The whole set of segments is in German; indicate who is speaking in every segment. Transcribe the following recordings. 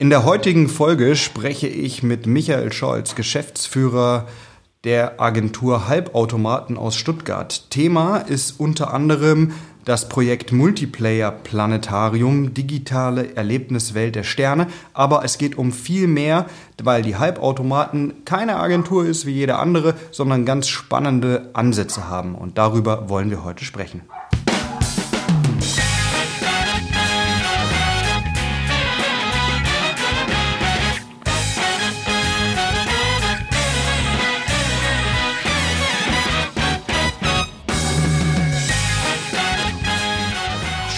Speaker 1: In der heutigen Folge spreche ich mit Michael Scholz, Geschäftsführer der Agentur Halbautomaten aus Stuttgart. Thema ist unter anderem das Projekt Multiplayer Planetarium, digitale Erlebniswelt der Sterne. Aber es geht um viel mehr, weil die Halbautomaten keine Agentur ist wie jede andere, sondern ganz spannende Ansätze haben. Und darüber wollen wir heute sprechen.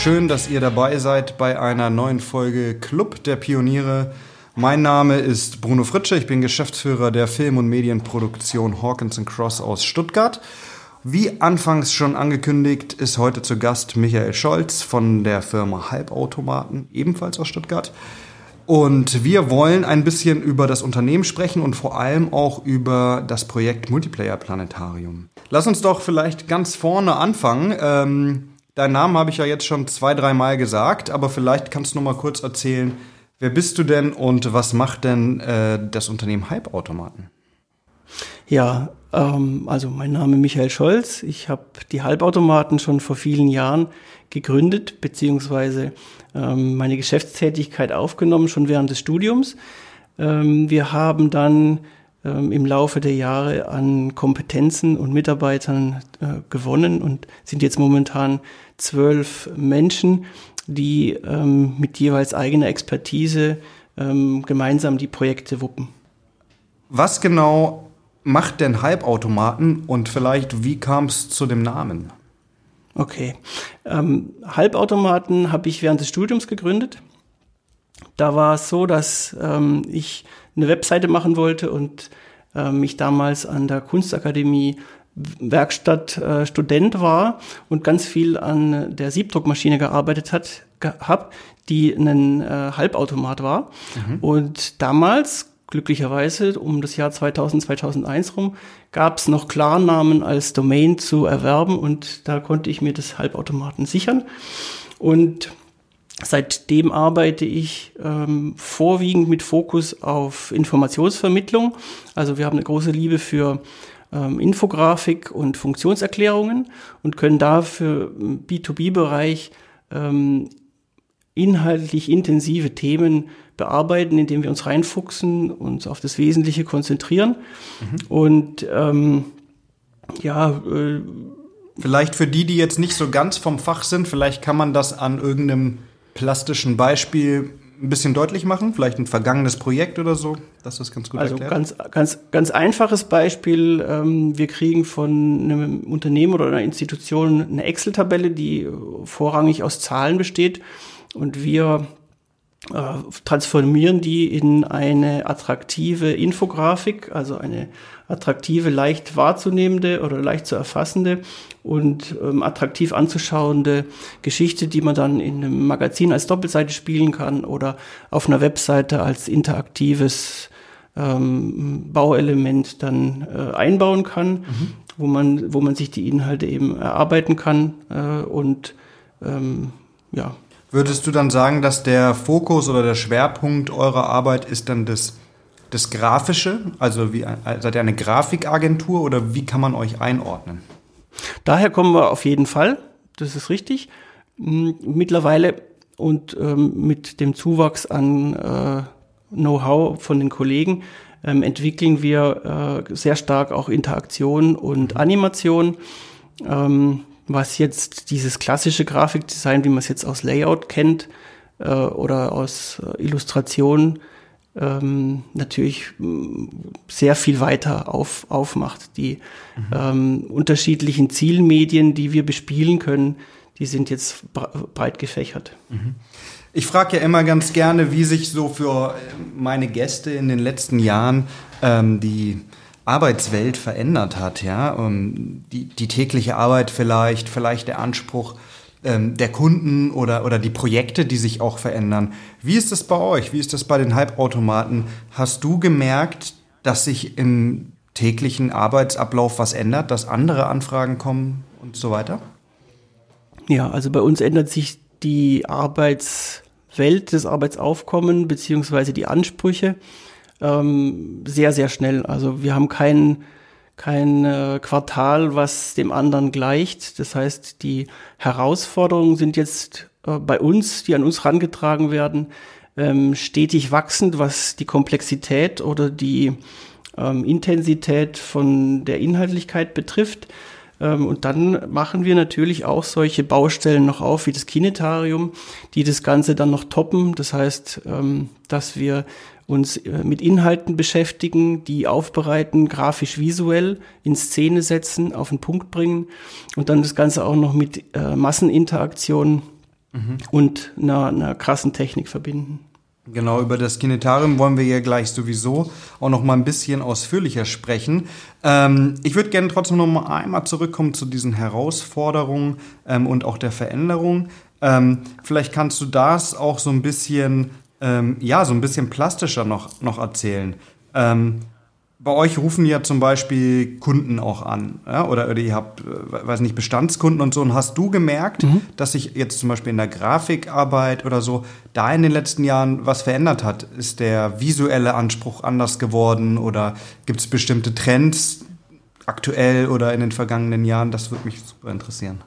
Speaker 1: Schön, dass ihr dabei seid bei einer neuen Folge Club der Pioniere. Mein Name ist Bruno Fritsche, ich bin Geschäftsführer der Film- und Medienproduktion Hawkins Cross aus Stuttgart. Wie anfangs schon angekündigt, ist heute zu Gast Michael Scholz von der Firma Halbautomaten, ebenfalls aus Stuttgart. Und wir wollen ein bisschen über das Unternehmen sprechen und vor allem auch über das Projekt Multiplayer Planetarium. Lass uns doch vielleicht ganz vorne anfangen. Ähm, Deinen Namen habe ich ja jetzt schon zwei, dreimal gesagt, aber vielleicht kannst du noch mal kurz erzählen, wer bist du denn und was macht denn äh, das Unternehmen Halbautomaten?
Speaker 2: Ja, ähm, also mein Name Michael Scholz. Ich habe die Halbautomaten schon vor vielen Jahren gegründet, beziehungsweise ähm, meine Geschäftstätigkeit aufgenommen, schon während des Studiums. Ähm, wir haben dann im Laufe der Jahre an Kompetenzen und Mitarbeitern äh, gewonnen und sind jetzt momentan zwölf Menschen, die ähm, mit jeweils eigener Expertise ähm, gemeinsam die Projekte wuppen.
Speaker 1: Was genau macht denn Halbautomaten und vielleicht wie kam es zu dem Namen?
Speaker 2: Okay, ähm, Halbautomaten habe ich während des Studiums gegründet. Da war es so, dass ähm, ich eine Webseite machen wollte und äh, mich damals an der Kunstakademie Werkstattstudent äh, war und ganz viel an der Siebdruckmaschine gearbeitet hat, gehabt, die ein äh, Halbautomat war. Mhm. Und damals, glücklicherweise, um das Jahr 2000, 2001 rum, gab es noch Klarnamen als Domain zu erwerben und da konnte ich mir das Halbautomaten sichern. Und Seitdem arbeite ich ähm, vorwiegend mit Fokus auf Informationsvermittlung. Also wir haben eine große Liebe für ähm, Infografik und Funktionserklärungen und können da für B2B-Bereich ähm, inhaltlich intensive Themen bearbeiten, indem wir uns reinfuchsen, uns auf das Wesentliche konzentrieren. Mhm. Und ähm, ja, äh,
Speaker 1: Vielleicht für die, die jetzt nicht so ganz vom Fach sind, vielleicht kann man das an irgendeinem plastischen Beispiel ein bisschen deutlich machen? Vielleicht ein vergangenes Projekt oder so, dass das ganz gut
Speaker 2: also
Speaker 1: erklärt?
Speaker 2: Also ganz, ganz, ganz einfaches Beispiel. Ähm, wir kriegen von einem Unternehmen oder einer Institution eine Excel-Tabelle, die vorrangig aus Zahlen besteht. Und wir äh, transformieren die in eine attraktive Infografik, also eine attraktive, leicht wahrzunehmende oder leicht zu erfassende und ähm, attraktiv anzuschauende Geschichte, die man dann in einem Magazin als Doppelseite spielen kann oder auf einer Webseite als interaktives ähm, Bauelement dann äh, einbauen kann, mhm. wo man wo man sich die Inhalte eben erarbeiten kann äh, und ähm, ja.
Speaker 1: Würdest du dann sagen, dass der Fokus oder der Schwerpunkt eurer Arbeit ist dann das das Grafische? Also wie, seid ihr eine Grafikagentur oder wie kann man euch einordnen?
Speaker 2: Daher kommen wir auf jeden Fall, das ist richtig. Hm, mittlerweile und ähm, mit dem Zuwachs an äh, Know-how von den Kollegen ähm, entwickeln wir äh, sehr stark auch Interaktion und Animation. Ähm, was jetzt dieses klassische Grafikdesign, wie man es jetzt aus Layout kennt äh, oder aus äh, Illustration ähm, natürlich mm, sehr viel weiter auf, aufmacht. Die mhm. ähm, unterschiedlichen Zielmedien, die wir bespielen können, die sind jetzt breit gefächert.
Speaker 1: Mhm. Ich frage ja immer ganz gerne, wie sich so für meine Gäste in den letzten Jahren ähm, die Arbeitswelt verändert hat, ja, um, die, die tägliche Arbeit vielleicht, vielleicht der Anspruch ähm, der Kunden oder, oder die Projekte, die sich auch verändern. Wie ist das bei euch? Wie ist das bei den Halbautomaten? Hast du gemerkt, dass sich im täglichen Arbeitsablauf was ändert, dass andere Anfragen kommen und so weiter?
Speaker 2: Ja, also bei uns ändert sich die Arbeitswelt Welt, das Arbeitsaufkommen beziehungsweise die Ansprüche ähm, sehr, sehr schnell. Also wir haben kein, kein äh, Quartal, was dem anderen gleicht. Das heißt, die Herausforderungen sind jetzt äh, bei uns, die an uns herangetragen werden, ähm, stetig wachsend, was die Komplexität oder die ähm, Intensität von der Inhaltlichkeit betrifft. Ähm, und dann machen wir natürlich auch solche Baustellen noch auf wie das Kinetarium, die das Ganze dann noch toppen. Das heißt, ähm, dass wir uns äh, mit Inhalten beschäftigen, die aufbereiten, grafisch visuell in Szene setzen, auf den Punkt bringen und dann das Ganze auch noch mit äh, Masseninteraktion mhm. und einer, einer krassen Technik verbinden.
Speaker 1: Genau, über das Kinetarium wollen wir ja gleich sowieso auch noch mal ein bisschen ausführlicher sprechen. Ähm, ich würde gerne trotzdem noch mal einmal zurückkommen zu diesen Herausforderungen ähm, und auch der Veränderung. Ähm, vielleicht kannst du das auch so ein bisschen, ähm, ja, so ein bisschen plastischer noch, noch erzählen. Ähm, bei euch rufen ja zum Beispiel Kunden auch an, ja? oder, oder ihr habt, äh, weiß nicht, Bestandskunden und so. Und hast du gemerkt, mhm. dass sich jetzt zum Beispiel in der Grafikarbeit oder so da in den letzten Jahren was verändert hat? Ist der visuelle Anspruch anders geworden oder gibt es bestimmte Trends aktuell oder in den vergangenen Jahren? Das würde mich super interessieren.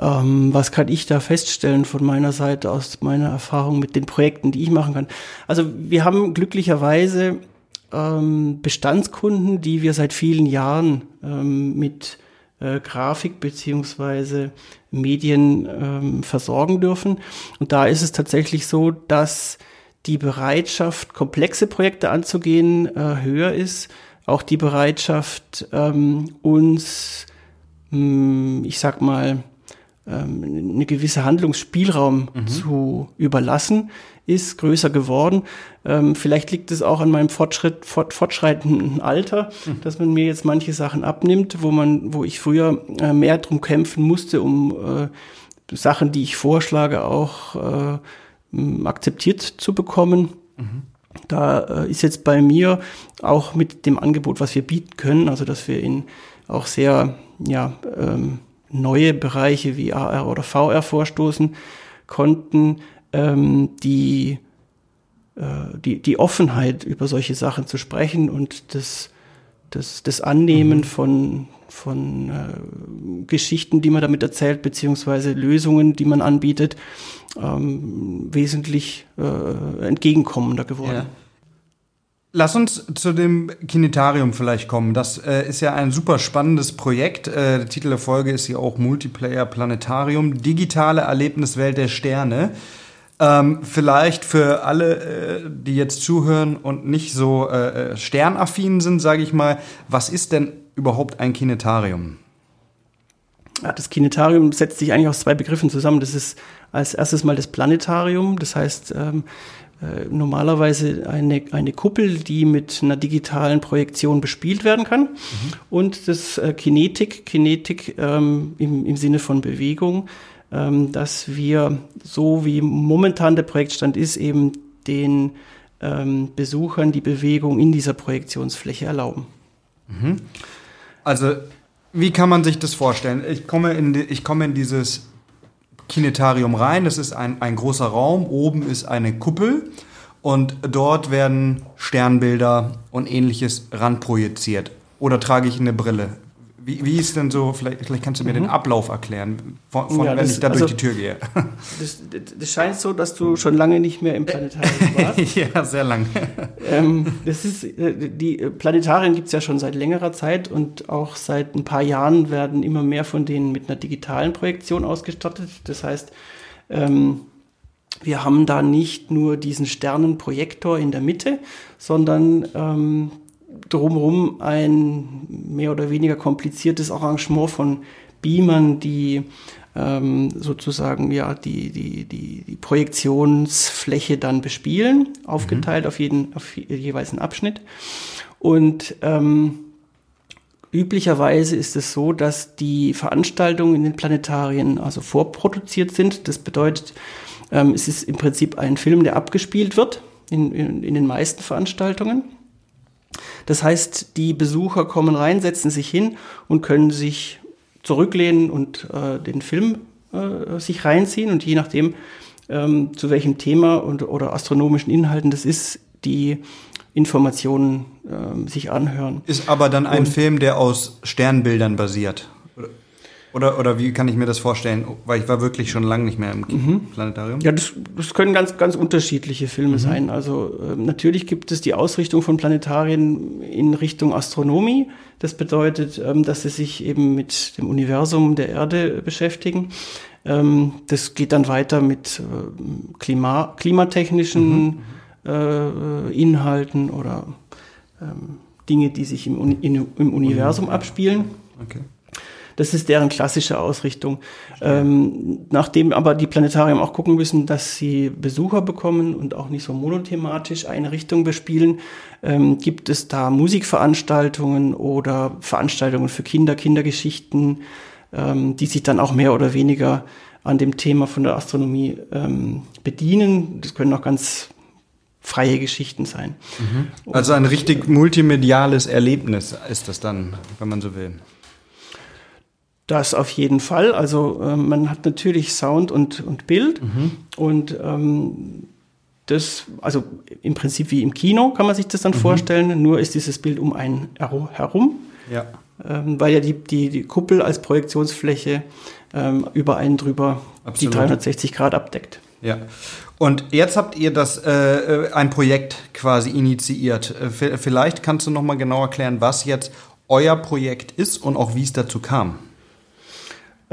Speaker 2: Ähm, was kann ich da feststellen von meiner Seite aus meiner Erfahrung mit den Projekten, die ich machen kann? Also wir haben glücklicherweise ähm, Bestandskunden, die wir seit vielen Jahren ähm, mit äh, Grafik beziehungsweise Medien ähm, versorgen dürfen. Und da ist es tatsächlich so, dass die Bereitschaft, komplexe Projekte anzugehen, äh, höher ist. Auch die Bereitschaft, ähm, uns, mh, hm, ich sag mal, ähm, eine gewisse Handlungsspielraum mhm. zu überlassen, ist größer geworden. Ähm, vielleicht liegt es auch an meinem Fortschritt, fort, fortschreitenden Alter, mhm. dass man mir jetzt manche Sachen abnimmt, wo man, wo ich früher äh, mehr drum kämpfen musste, um äh, Sachen, die ich vorschlage, auch äh, akzeptiert zu bekommen. Mhm. Da äh, ist jetzt bei mir auch mit dem Angebot, was wir bieten können, also dass wir in auch sehr ja, ähm, neue Bereiche wie AR oder VR vorstoßen konnten, ähm, die, äh, die, die Offenheit über solche Sachen zu sprechen und das, das, das Annehmen mhm. von, von äh, Geschichten, die man damit erzählt, beziehungsweise Lösungen, die man anbietet, ähm, wesentlich äh, entgegenkommender geworden. Ja.
Speaker 1: Lass uns zu dem Kinetarium vielleicht kommen. Das äh, ist ja ein super spannendes Projekt. Äh, der Titel der Folge ist ja auch Multiplayer Planetarium, digitale Erlebniswelt der Sterne. Ähm, vielleicht für alle, äh, die jetzt zuhören und nicht so äh, äh, sternaffin sind, sage ich mal, was ist denn überhaupt ein Kinetarium?
Speaker 2: Das Kinetarium setzt sich eigentlich aus zwei Begriffen zusammen. Das ist als erstes mal das Planetarium, das heißt ähm, äh, normalerweise eine, eine Kuppel, die mit einer digitalen Projektion bespielt werden kann. Mhm. Und das äh, Kinetik, Kinetik ähm, im, im Sinne von Bewegung, ähm, dass wir, so wie momentan der Projektstand ist, eben den ähm, Besuchern die Bewegung in dieser Projektionsfläche erlauben.
Speaker 1: Mhm. Also, wie kann man sich das vorstellen? Ich komme in, ich komme in dieses Kinetarium rein. Das ist ein, ein großer Raum. Oben ist eine Kuppel und dort werden Sternbilder und ähnliches ranprojiziert. Oder trage ich eine Brille? Wie, wie ist denn so, vielleicht, vielleicht kannst du mir mhm. den Ablauf erklären, von, von ja, wenn ich da also, durch die Tür gehe.
Speaker 2: Das, das, scheint so, dass du schon lange nicht mehr im Planetarium warst.
Speaker 1: ja, sehr lange.
Speaker 2: Ähm, das ist, äh, die Planetarien gibt es ja schon seit längerer Zeit und auch seit ein paar Jahren werden immer mehr von denen mit einer digitalen Projektion ausgestattet. Das heißt, ähm, wir haben da nicht nur diesen Sternenprojektor in der Mitte, sondern ähm, drumherum ein mehr oder weniger kompliziertes Arrangement von Beamern, die ähm, sozusagen ja die, die, die, die Projektionsfläche dann bespielen, aufgeteilt mhm. auf jeden auf jeweils einen Abschnitt. Und ähm, üblicherweise ist es so, dass die Veranstaltungen in den Planetarien also vorproduziert sind. Das bedeutet, ähm, es ist im Prinzip ein Film, der abgespielt wird in, in, in den meisten Veranstaltungen. Das heißt, die Besucher kommen rein, setzen sich hin und können sich zurücklehnen und äh, den Film äh, sich reinziehen und je nachdem, ähm, zu welchem Thema und, oder astronomischen Inhalten das ist, die Informationen ähm, sich anhören.
Speaker 1: Ist aber dann ein und, Film, der aus Sternbildern basiert. Oder, oder wie kann ich mir das vorstellen? Weil ich war wirklich schon lange nicht mehr im mhm. Planetarium.
Speaker 2: Ja, das, das können ganz, ganz unterschiedliche Filme mhm. sein. Also äh, natürlich gibt es die Ausrichtung von Planetarien in Richtung Astronomie. Das bedeutet, ähm, dass sie sich eben mit dem Universum der Erde beschäftigen. Ähm, das geht dann weiter mit äh, Klima, klimatechnischen mhm. äh, Inhalten oder ähm, Dinge, die sich im, in, im Universum abspielen. Okay. Das ist deren klassische Ausrichtung. Ähm, nachdem aber die Planetarium auch gucken müssen, dass sie Besucher bekommen und auch nicht so monothematisch eine Richtung bespielen, ähm, gibt es da Musikveranstaltungen oder Veranstaltungen für Kinder, Kindergeschichten, ähm, die sich dann auch mehr oder weniger an dem Thema von der Astronomie ähm, bedienen. Das können auch ganz freie Geschichten sein.
Speaker 1: Mhm. Also ein richtig multimediales Erlebnis ist das dann, wenn man so will.
Speaker 2: Das auf jeden Fall. Also äh, man hat natürlich Sound und, und Bild mhm. und ähm, das, also im Prinzip wie im Kino kann man sich das dann mhm. vorstellen, nur ist dieses Bild um einen herum. Ja. Ähm, weil ja die, die, die Kuppel als Projektionsfläche ähm, über einen drüber Absolut. die 360 Grad abdeckt.
Speaker 1: Ja. Und jetzt habt ihr das äh, äh ein Projekt quasi initiiert. Äh, vielleicht kannst du noch mal genau erklären, was jetzt euer Projekt ist und auch wie es dazu kam.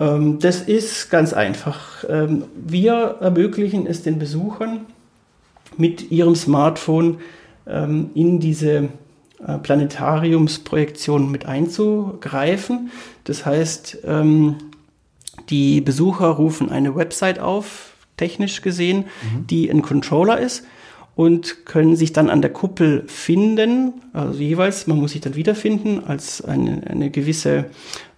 Speaker 2: Ähm, das ist ganz einfach. Ähm, wir ermöglichen es den Besuchern, mit ihrem Smartphone ähm, in diese äh, Planetariumsprojektion mit einzugreifen. Das heißt, die Besucher rufen eine Website auf, technisch gesehen, mhm. die ein Controller ist und können sich dann an der Kuppel finden, also jeweils, man muss sich dann wiederfinden als eine, eine gewisse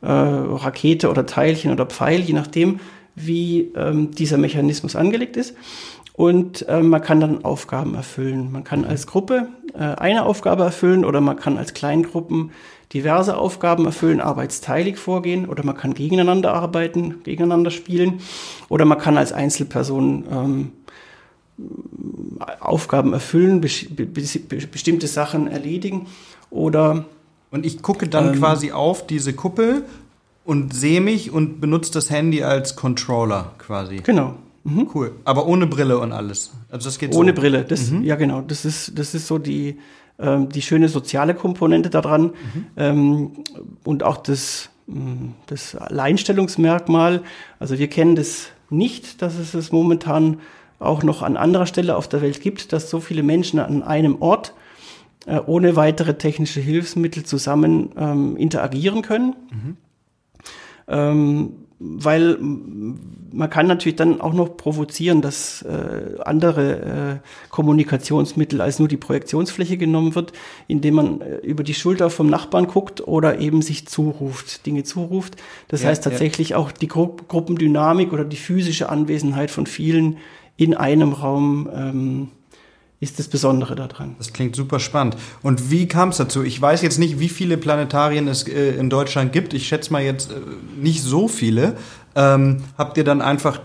Speaker 2: äh, Rakete oder Teilchen oder Pfeil, je nachdem, wie ähm, dieser Mechanismus angelegt ist. Und äh, man kann dann Aufgaben erfüllen. Man kann als Gruppe äh, eine Aufgabe erfüllen oder man kann als Kleingruppen diverse Aufgaben erfüllen, arbeitsteilig vorgehen oder man kann gegeneinander arbeiten, gegeneinander spielen oder man kann als Einzelperson ähm, Aufgaben erfüllen, bestimmte Sachen erledigen oder
Speaker 1: und ich gucke dann ähm, quasi auf diese Kuppel und sehe mich und benutze das Handy als Controller quasi.
Speaker 2: Genau.
Speaker 1: Mhm. Cool. Aber ohne Brille und alles.
Speaker 2: Also das geht Ohne so. Brille. Das, mhm. Ja, genau. Das ist, das ist so die, ähm, die schöne soziale Komponente daran. Mhm. Ähm, und auch das, mm, das Alleinstellungsmerkmal. Also wir kennen das nicht, dass es es momentan auch noch an anderer Stelle auf der Welt gibt, dass so viele Menschen an einem Ort äh, ohne weitere technische Hilfsmittel zusammen ähm, interagieren können. Mhm. Ähm, weil man kann natürlich dann auch noch provozieren, dass äh, andere äh, Kommunikationsmittel als nur die Projektionsfläche genommen wird, indem man äh, über die Schulter vom Nachbarn guckt oder eben sich zuruft, Dinge zuruft. Das ja, heißt tatsächlich ja. auch die Gru Gruppendynamik oder die physische Anwesenheit von vielen in einem Raum ähm, ist das Besondere daran.
Speaker 1: Das klingt super spannend. Und wie kam es dazu? Ich weiß jetzt nicht, wie viele Planetarien es äh, in Deutschland gibt. Ich schätze mal jetzt äh, nicht so viele. Ähm, habt ihr dann einfach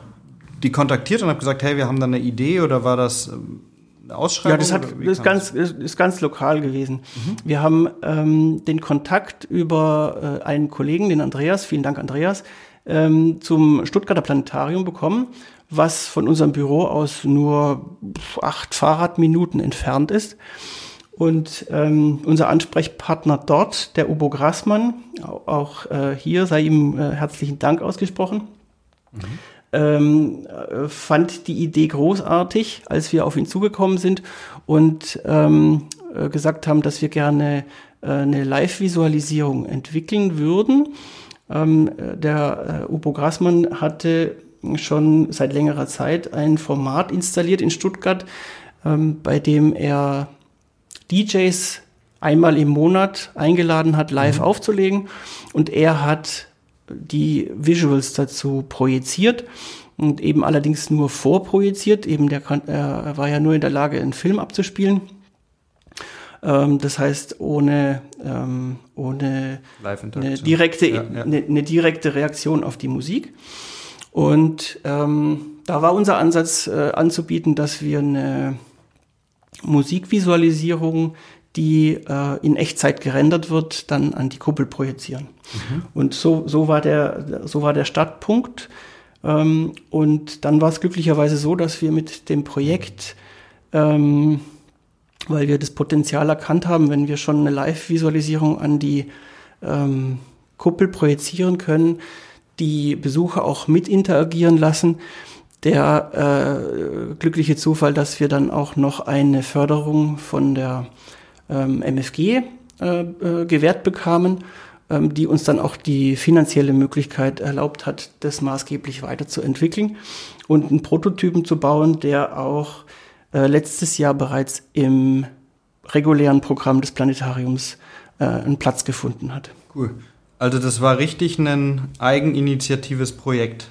Speaker 1: die kontaktiert und habt gesagt, hey, wir haben da eine Idee oder war das ähm, eine Ausschreibung?
Speaker 2: Ja, das, hat, das ist, ganz, ist ganz lokal gewesen. Mhm. Wir haben ähm, den Kontakt über äh, einen Kollegen, den Andreas, vielen Dank Andreas, ähm, zum Stuttgarter Planetarium bekommen was von unserem Büro aus nur acht Fahrradminuten entfernt ist. Und ähm, unser Ansprechpartner dort, der Ubo Grassmann, auch äh, hier sei ihm äh, herzlichen Dank ausgesprochen, mhm. ähm, äh, fand die Idee großartig, als wir auf ihn zugekommen sind und ähm, äh, gesagt haben, dass wir gerne äh, eine Live-Visualisierung entwickeln würden. Ähm, der äh, Ubo Grassmann hatte schon seit längerer Zeit ein Format installiert in Stuttgart, ähm, bei dem er DJs einmal im Monat eingeladen hat, live mhm. aufzulegen. Und er hat die Visuals dazu projiziert und eben allerdings nur vorprojiziert. Eben der kann, er war ja nur in der Lage, einen Film abzuspielen. Ähm, das heißt, ohne, ähm, ohne eine direkte, ja, ja. Eine, eine direkte Reaktion auf die Musik. Und ähm, da war unser Ansatz äh, anzubieten, dass wir eine Musikvisualisierung, die äh, in Echtzeit gerendert wird, dann an die Kuppel projizieren. Mhm. Und so, so, war der, so war der Startpunkt. Ähm, und dann war es glücklicherweise so, dass wir mit dem Projekt, ähm, weil wir das Potenzial erkannt haben, wenn wir schon eine Live-Visualisierung an die ähm, Kuppel projizieren können, die Besucher auch mit interagieren lassen. Der äh, glückliche Zufall, dass wir dann auch noch eine Förderung von der ähm, MFG äh, äh, gewährt bekamen, ähm, die uns dann auch die finanzielle Möglichkeit erlaubt hat, das maßgeblich weiterzuentwickeln und einen Prototypen zu bauen, der auch äh, letztes Jahr bereits im regulären Programm des Planetariums äh, einen Platz gefunden hat.
Speaker 1: Cool. Also das war richtig ein eigeninitiatives Projekt.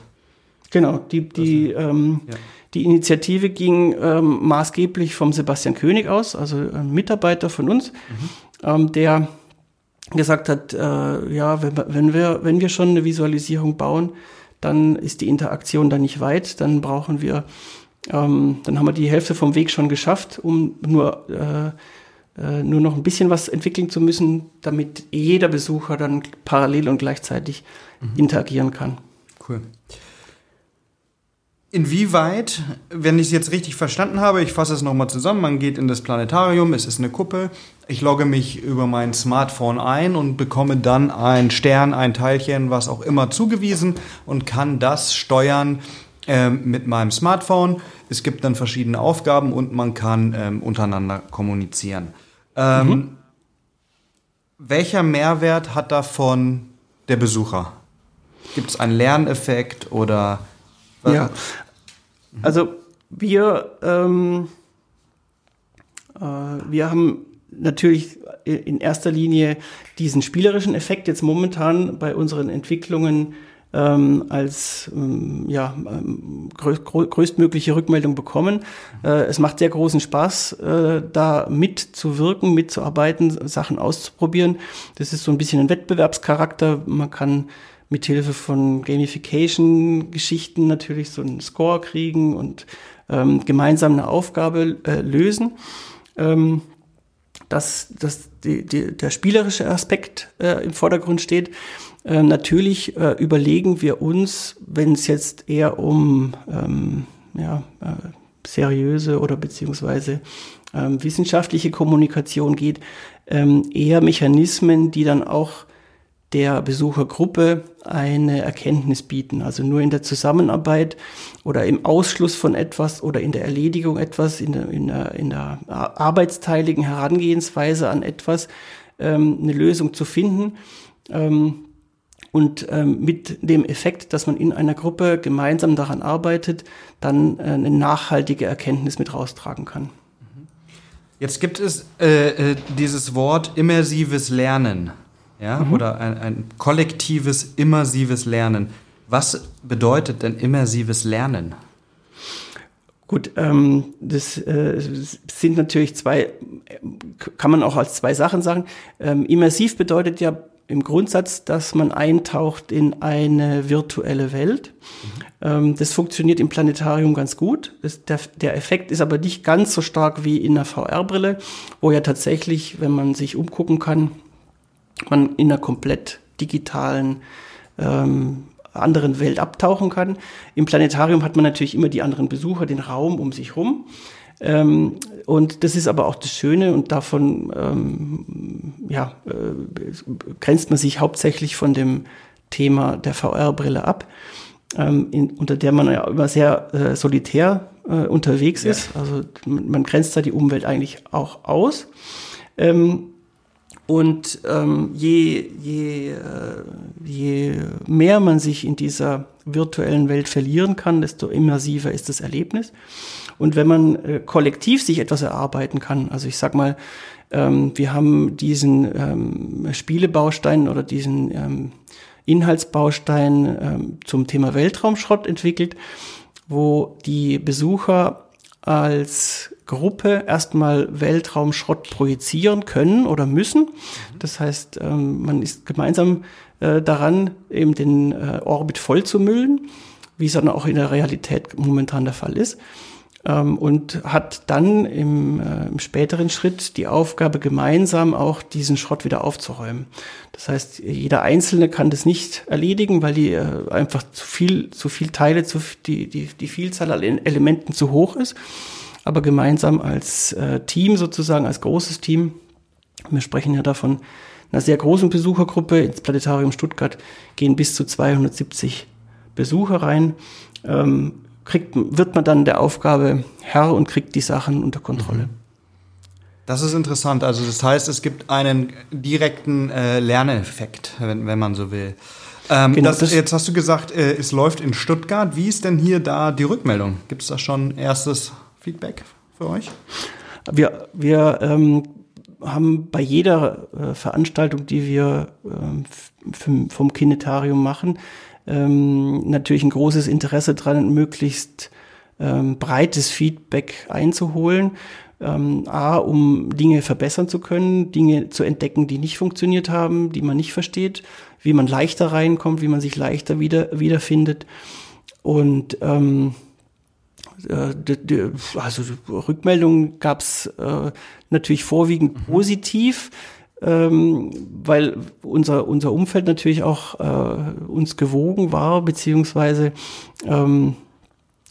Speaker 2: Genau, die, die, also, ähm, ja. die Initiative ging ähm, maßgeblich vom Sebastian König aus, also ein Mitarbeiter von uns, mhm. ähm, der gesagt hat, äh, ja, wenn, wenn, wir, wenn wir schon eine Visualisierung bauen, dann ist die Interaktion da nicht weit, dann brauchen wir, ähm, dann haben wir die Hälfte vom Weg schon geschafft, um nur äh, äh, nur noch ein bisschen was entwickeln zu müssen, damit jeder Besucher dann parallel und gleichzeitig mhm. interagieren kann.
Speaker 1: Cool. Inwieweit, wenn ich es jetzt richtig verstanden habe, ich fasse es nochmal zusammen, man geht in das Planetarium, es ist eine Kuppel, ich logge mich über mein Smartphone ein und bekomme dann ein Stern, ein Teilchen, was auch immer zugewiesen und kann das steuern äh, mit meinem Smartphone. Es gibt dann verschiedene Aufgaben und man kann ähm, untereinander kommunizieren. Ähm, mhm. Welcher Mehrwert hat davon der Besucher? Gibt es einen Lerneffekt oder?
Speaker 2: Ja, also wir, ähm, äh, wir haben natürlich in erster Linie diesen spielerischen Effekt jetzt momentan bei unseren Entwicklungen ähm, als ähm, ja, ähm, größ größtmögliche Rückmeldung bekommen. Äh, es macht sehr großen Spaß, äh, da mitzuwirken, mitzuarbeiten, Sachen auszuprobieren. Das ist so ein bisschen ein Wettbewerbscharakter. Man kann mithilfe von Gamification-Geschichten natürlich so einen Score kriegen und ähm, gemeinsam eine Aufgabe äh, lösen. Ähm, dass, dass die, die, der spielerische Aspekt äh, im Vordergrund steht. Äh, natürlich äh, überlegen wir uns, wenn es jetzt eher um ähm, ja, äh, seriöse oder beziehungsweise ähm, wissenschaftliche Kommunikation geht, ähm, eher Mechanismen, die dann auch der Besuchergruppe eine Erkenntnis bieten. Also nur in der Zusammenarbeit oder im Ausschluss von etwas oder in der Erledigung etwas, in der, in der, in der arbeitsteiligen Herangehensweise an etwas ähm, eine Lösung zu finden. Ähm, und ähm, mit dem Effekt, dass man in einer Gruppe gemeinsam daran arbeitet, dann äh, eine nachhaltige Erkenntnis mit raustragen kann.
Speaker 1: Jetzt gibt es äh, äh, dieses Wort immersives Lernen, ja, mhm. oder ein, ein kollektives immersives Lernen. Was bedeutet denn immersives Lernen?
Speaker 2: Gut, ähm, das äh, sind natürlich zwei, kann man auch als zwei Sachen sagen. Ähm, immersiv bedeutet ja im Grundsatz, dass man eintaucht in eine virtuelle Welt. Mhm. Das funktioniert im Planetarium ganz gut. Das, der, der, Effekt ist aber nicht ganz so stark wie in einer VR-Brille, wo ja tatsächlich, wenn man sich umgucken kann, man in einer komplett digitalen ähm, anderen Welt abtauchen kann. Im Planetarium hat man natürlich immer die anderen Besucher, den Raum um sich rum. Ähm, und das ist aber auch das Schöne und davon ähm, ja, äh, grenzt man sich hauptsächlich von dem Thema der VR-Brille ab, ähm, in, unter der man ja immer sehr äh, solitär äh, unterwegs ja. ist. Also man, man, grenzt da die Umwelt eigentlich auch aus. Ähm, und ähm, je, je, äh, je mehr man sich in dieser virtuellen Welt verlieren kann, desto immersiver ist das Erlebnis. Und wenn man äh, kollektiv sich etwas erarbeiten kann, also ich sag mal, ähm, wir haben diesen ähm, Spielebaustein oder diesen ähm, Inhaltsbaustein ähm, zum Thema Weltraumschrott entwickelt, wo die Besucher als Gruppe erstmal Weltraumschrott projizieren können oder müssen. Das heißt, ähm, man ist gemeinsam äh, daran, eben den äh, Orbit voll zu müllen. wie es dann auch in der Realität momentan der Fall ist. Ähm, und hat dann im, äh, im späteren Schritt die Aufgabe, gemeinsam auch diesen Schrott wieder aufzuräumen. Das heißt, jeder Einzelne kann das nicht erledigen, weil die äh, einfach zu viel, zu viel Teile, zu, die, die, die Vielzahl an Elementen zu hoch ist. Aber gemeinsam als äh, Team sozusagen, als großes Team, wir sprechen ja davon, einer sehr großen Besuchergruppe ins Planetarium Stuttgart gehen bis zu 270 Besucher rein. Ähm, kriegt, wird man dann der Aufgabe Herr und kriegt die Sachen unter Kontrolle. Mhm.
Speaker 1: Das ist interessant. Also das heißt, es gibt einen direkten äh, Lerneffekt, wenn, wenn man so will. Ähm, genau, das, das, jetzt hast du gesagt, äh, es läuft in Stuttgart. Wie ist denn hier da die Rückmeldung? Gibt es da schon erstes Feedback für euch?
Speaker 2: Wir, wir ähm, haben bei jeder äh, Veranstaltung, die wir ähm, vom Kinetarium machen, ähm, natürlich ein großes Interesse dran, möglichst ähm, breites Feedback einzuholen. Ähm, A, um Dinge verbessern zu können, Dinge zu entdecken, die nicht funktioniert haben, die man nicht versteht, wie man leichter reinkommt, wie man sich leichter wieder, wiederfindet. Und ähm, äh, also Rückmeldungen gab es äh, natürlich vorwiegend mhm. positiv ähm, weil unser, unser Umfeld natürlich auch äh, uns gewogen war, beziehungsweise ähm,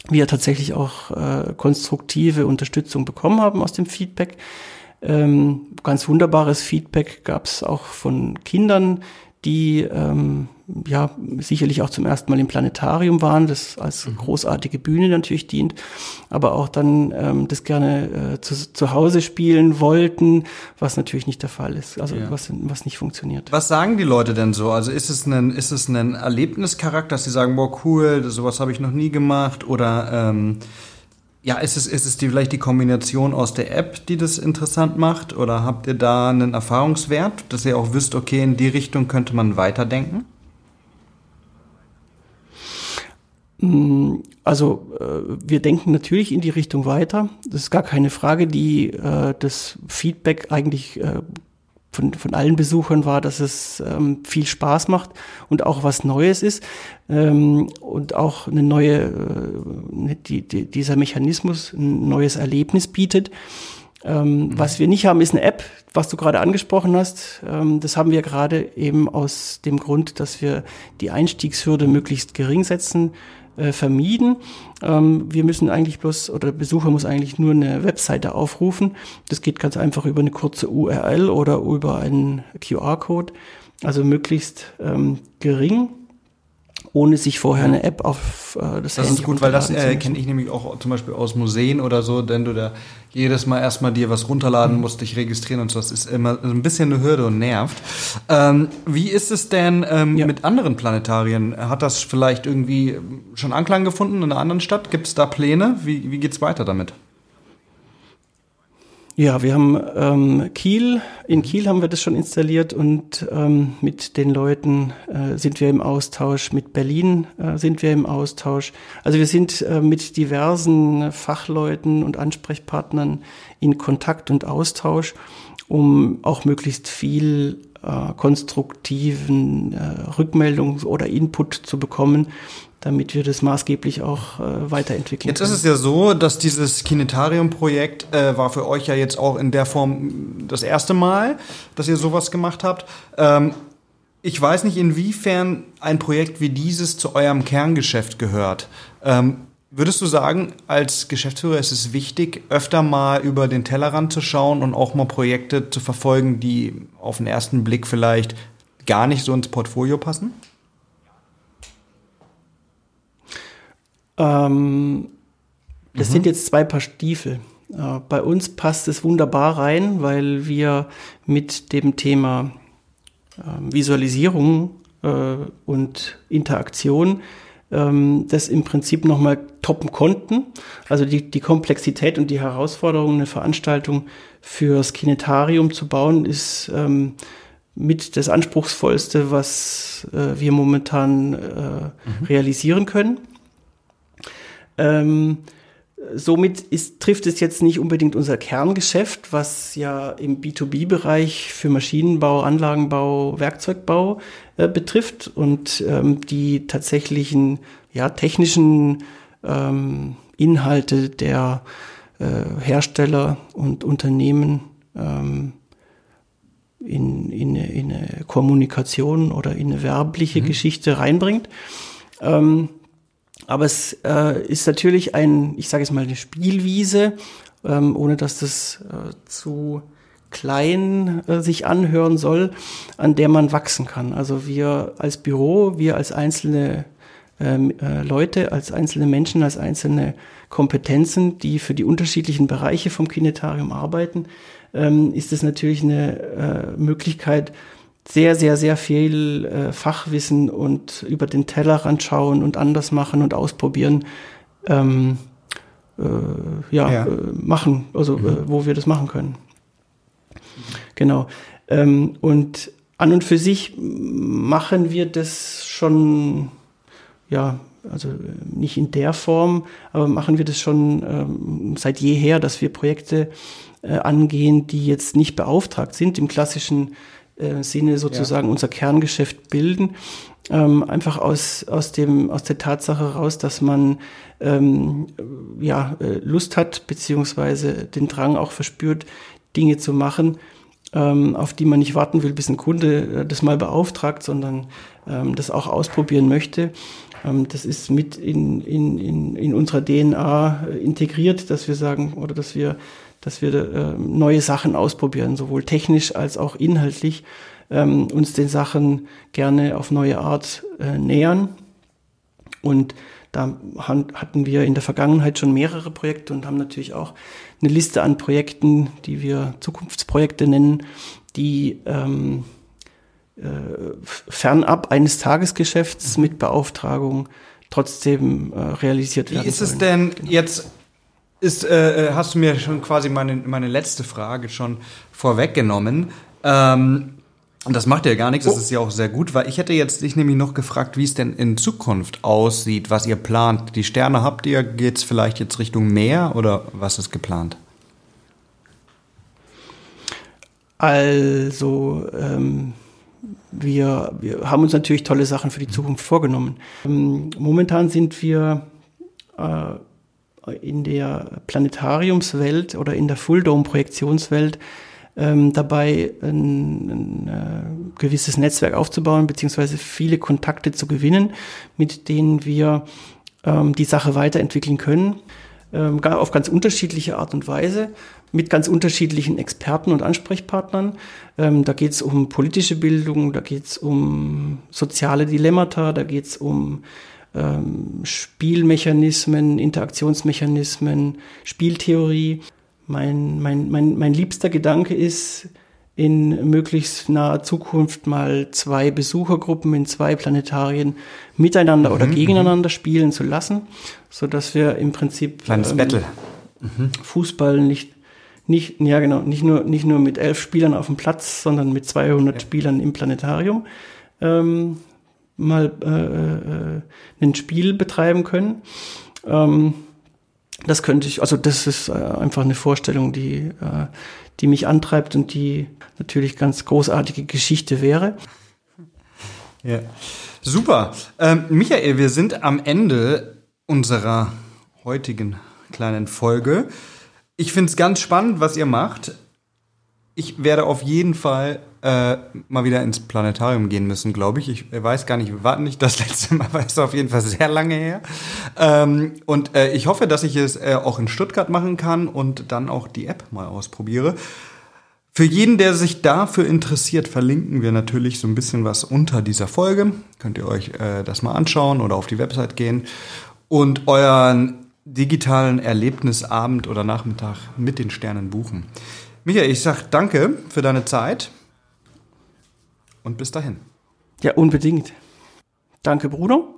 Speaker 2: wir tatsächlich auch äh, konstruktive Unterstützung bekommen haben aus dem Feedback. Ähm, ganz wunderbares Feedback gab es auch von Kindern, die ähm, ja sicherlich auch zum ersten Mal im Planetarium waren, das als mhm. großartige Bühne natürlich dient, aber auch dann ähm, das gerne äh, zu, zu Hause spielen wollten, was natürlich nicht der Fall ist, also ja. was, was nicht funktioniert.
Speaker 1: Was sagen die Leute denn so? Also ist es ein, ist es ein Erlebnischarakter, dass sie sagen, boah cool, sowas habe ich noch nie gemacht oder ähm, ja, ist es, ist es die, vielleicht die Kombination aus der App, die das interessant macht? Oder habt ihr da einen Erfahrungswert, dass ihr auch wisst, okay, in die Richtung könnte man weiterdenken?
Speaker 2: Mm, also äh, wir denken natürlich in die Richtung weiter. Das ist gar keine Frage. Die, äh, das Feedback eigentlich äh, von, von allen Besuchern war, dass es ähm, viel Spaß macht und auch was Neues ist ähm, und auch eine neue, äh, die, die, dieser Mechanismus ein neues Erlebnis bietet. Ähm, mhm. Was wir nicht haben, ist eine App, was du gerade angesprochen hast. Ähm, das haben wir gerade eben aus dem Grund, dass wir die Einstiegshürde möglichst gering setzen äh, vermieden. Ähm, wir müssen eigentlich bloß, oder der Besucher muss eigentlich nur eine Webseite aufrufen. Das geht ganz einfach über eine kurze URL oder über einen QR-Code. Also möglichst ähm, gering ohne sich vorher eine App auf
Speaker 1: äh, das, das Handy ist gut, weil das äh, kenne ich nämlich auch zum Beispiel aus Museen oder so, denn du da jedes Mal erstmal dir was runterladen mhm. musst, dich registrieren und so. Das ist immer ein bisschen eine Hürde und nervt. Ähm, wie ist es denn ähm, ja. mit anderen Planetarien? Hat das vielleicht irgendwie schon Anklang gefunden in einer anderen Stadt? Gibt es da Pläne? Wie, wie es weiter damit?
Speaker 2: Ja, wir haben ähm, Kiel, in Kiel haben wir das schon installiert und ähm, mit den Leuten äh, sind wir im Austausch, mit Berlin äh, sind wir im Austausch. Also wir sind äh, mit diversen Fachleuten und Ansprechpartnern in Kontakt und Austausch, um auch möglichst viel äh, konstruktiven äh, Rückmeldung oder Input zu bekommen, damit wir das maßgeblich auch äh, weiterentwickeln.
Speaker 1: Jetzt können. ist es ja so, dass dieses Kinetarium-Projekt äh, war für euch ja jetzt auch in der Form das erste Mal, dass ihr sowas gemacht habt. Ähm, ich weiß nicht, inwiefern ein Projekt wie dieses zu eurem Kerngeschäft gehört. Ähm, würdest du sagen, als Geschäftsführer ist es wichtig, öfter mal über den Tellerrand zu schauen und auch mal Projekte zu verfolgen, die auf den ersten Blick vielleicht gar nicht so ins Portfolio passen?
Speaker 2: Ähm, das mhm. sind jetzt zwei Paar Stiefel. Äh, bei uns passt es wunderbar rein, weil wir mit dem Thema äh, Visualisierung äh, und Interaktion ähm, das im Prinzip nochmal toppen konnten. Also die, die Komplexität und die Herausforderung, eine Veranstaltung fürs Kinetarium zu bauen, ist ähm, mit das Anspruchsvollste, was äh, wir momentan äh, mhm. realisieren können. Ähm, somit ist, trifft es jetzt nicht unbedingt unser Kerngeschäft, was ja im B2B-Bereich für Maschinenbau, Anlagenbau, Werkzeugbau äh, betrifft und ähm, die tatsächlichen ja, technischen ähm, Inhalte der äh, Hersteller und Unternehmen ähm, in, in, eine, in eine Kommunikation oder in eine werbliche mhm. Geschichte reinbringt. Ähm, aber es äh, ist natürlich ein, ich sage jetzt mal, eine Spielwiese, ähm, ohne dass das äh, zu klein äh, sich anhören soll, an der man wachsen kann. Also wir als Büro, wir als einzelne ähm, äh, Leute, als einzelne Menschen, als einzelne Kompetenzen, die für die unterschiedlichen Bereiche vom Kinetarium arbeiten, ähm, ist es natürlich eine äh, Möglichkeit, sehr, sehr, sehr viel äh, Fachwissen und über den Tellerrand schauen und anders machen und ausprobieren, ähm, äh, ja, ja. Äh, machen, also mhm. Äh, wo wir das machen können. Genau. Ähm, und an und für sich machen wir das schon, ja, also nicht in der Form, aber machen wir das schon ähm, seit jeher, dass wir Projekte äh, angehen, die jetzt nicht beauftragt sind, im klassischen äh, Sinne sozusagen ja. unser Kerngeschäft bilden. Ähm, einfach aus, aus, dem, aus der Tatsache heraus, dass man ähm, ja, äh, Lust hat, beziehungsweise den Drang auch verspürt, Dinge zu machen, ähm, auf die man nicht warten will, bis ein Kunde äh, das mal beauftragt, sondern ähm, das auch ausprobieren möchte. Ähm, das ist mit in, in, in, in unserer DNA äh, integriert, dass wir sagen, oder dass wir dass wir äh, neue Sachen ausprobieren, sowohl technisch als auch inhaltlich, ähm, uns den Sachen gerne auf neue Art äh, nähern. Und da hatten wir in der Vergangenheit schon mehrere Projekte und haben natürlich auch eine Liste an Projekten, die wir Zukunftsprojekte nennen, die ähm, äh, fernab eines Tagesgeschäfts mit Beauftragung trotzdem äh, realisiert werden.
Speaker 1: Wie ist es denn jetzt ist, äh, äh, hast du mir schon quasi meine, meine letzte Frage schon vorweggenommen. Ähm, und das macht ja gar nichts, das oh. ist ja auch sehr gut, weil ich hätte jetzt dich nämlich noch gefragt, wie es denn in Zukunft aussieht, was ihr plant. Die Sterne habt ihr, geht es vielleicht jetzt Richtung Meer oder was ist geplant?
Speaker 2: Also, ähm, wir, wir haben uns natürlich tolle Sachen für die Zukunft vorgenommen. Ähm, momentan sind wir äh, in der Planetariumswelt oder in der Full-Dome-Projektionswelt ähm, dabei ein, ein äh, gewisses Netzwerk aufzubauen, beziehungsweise viele Kontakte zu gewinnen, mit denen wir ähm, die Sache weiterentwickeln können, ähm, auf ganz unterschiedliche Art und Weise, mit ganz unterschiedlichen Experten und Ansprechpartnern. Ähm, da geht es um politische Bildung, da geht es um soziale Dilemmata, da geht es um ähm, Spielmechanismen, Interaktionsmechanismen, Spieltheorie. Mein, mein, mein, mein liebster Gedanke ist, in möglichst naher Zukunft mal zwei Besuchergruppen in zwei Planetarien miteinander mhm, oder gegeneinander spielen zu lassen, so dass wir im Prinzip
Speaker 1: Kleines ähm, Battle.
Speaker 2: Mhm. Fußball nicht nicht ja genau nicht nur nicht nur mit elf Spielern auf dem Platz, sondern mit 200 ja. Spielern im Planetarium ähm, mal äh, äh, ein Spiel betreiben können. Ähm, das könnte ich, also das ist äh, einfach eine Vorstellung, die, äh, die mich antreibt und die natürlich ganz großartige Geschichte wäre.
Speaker 1: Ja, super. Ähm, Michael, wir sind am Ende unserer heutigen kleinen Folge. Ich finde es ganz spannend, was ihr macht. Ich werde auf jeden Fall äh, mal wieder ins Planetarium gehen müssen, glaube ich. Ich weiß gar nicht, wann ich das letzte Mal war. Ist auf jeden Fall sehr lange her. Ähm, und äh, ich hoffe, dass ich es äh, auch in Stuttgart machen kann und dann auch die App mal ausprobiere. Für jeden, der sich dafür interessiert, verlinken wir natürlich so ein bisschen was unter dieser Folge. Könnt ihr euch äh, das mal anschauen oder auf die Website gehen und euren digitalen Erlebnisabend oder Nachmittag mit den Sternen buchen. Michael, ich sag danke für deine Zeit. Und bis dahin.
Speaker 2: Ja, unbedingt. Danke, Bruno.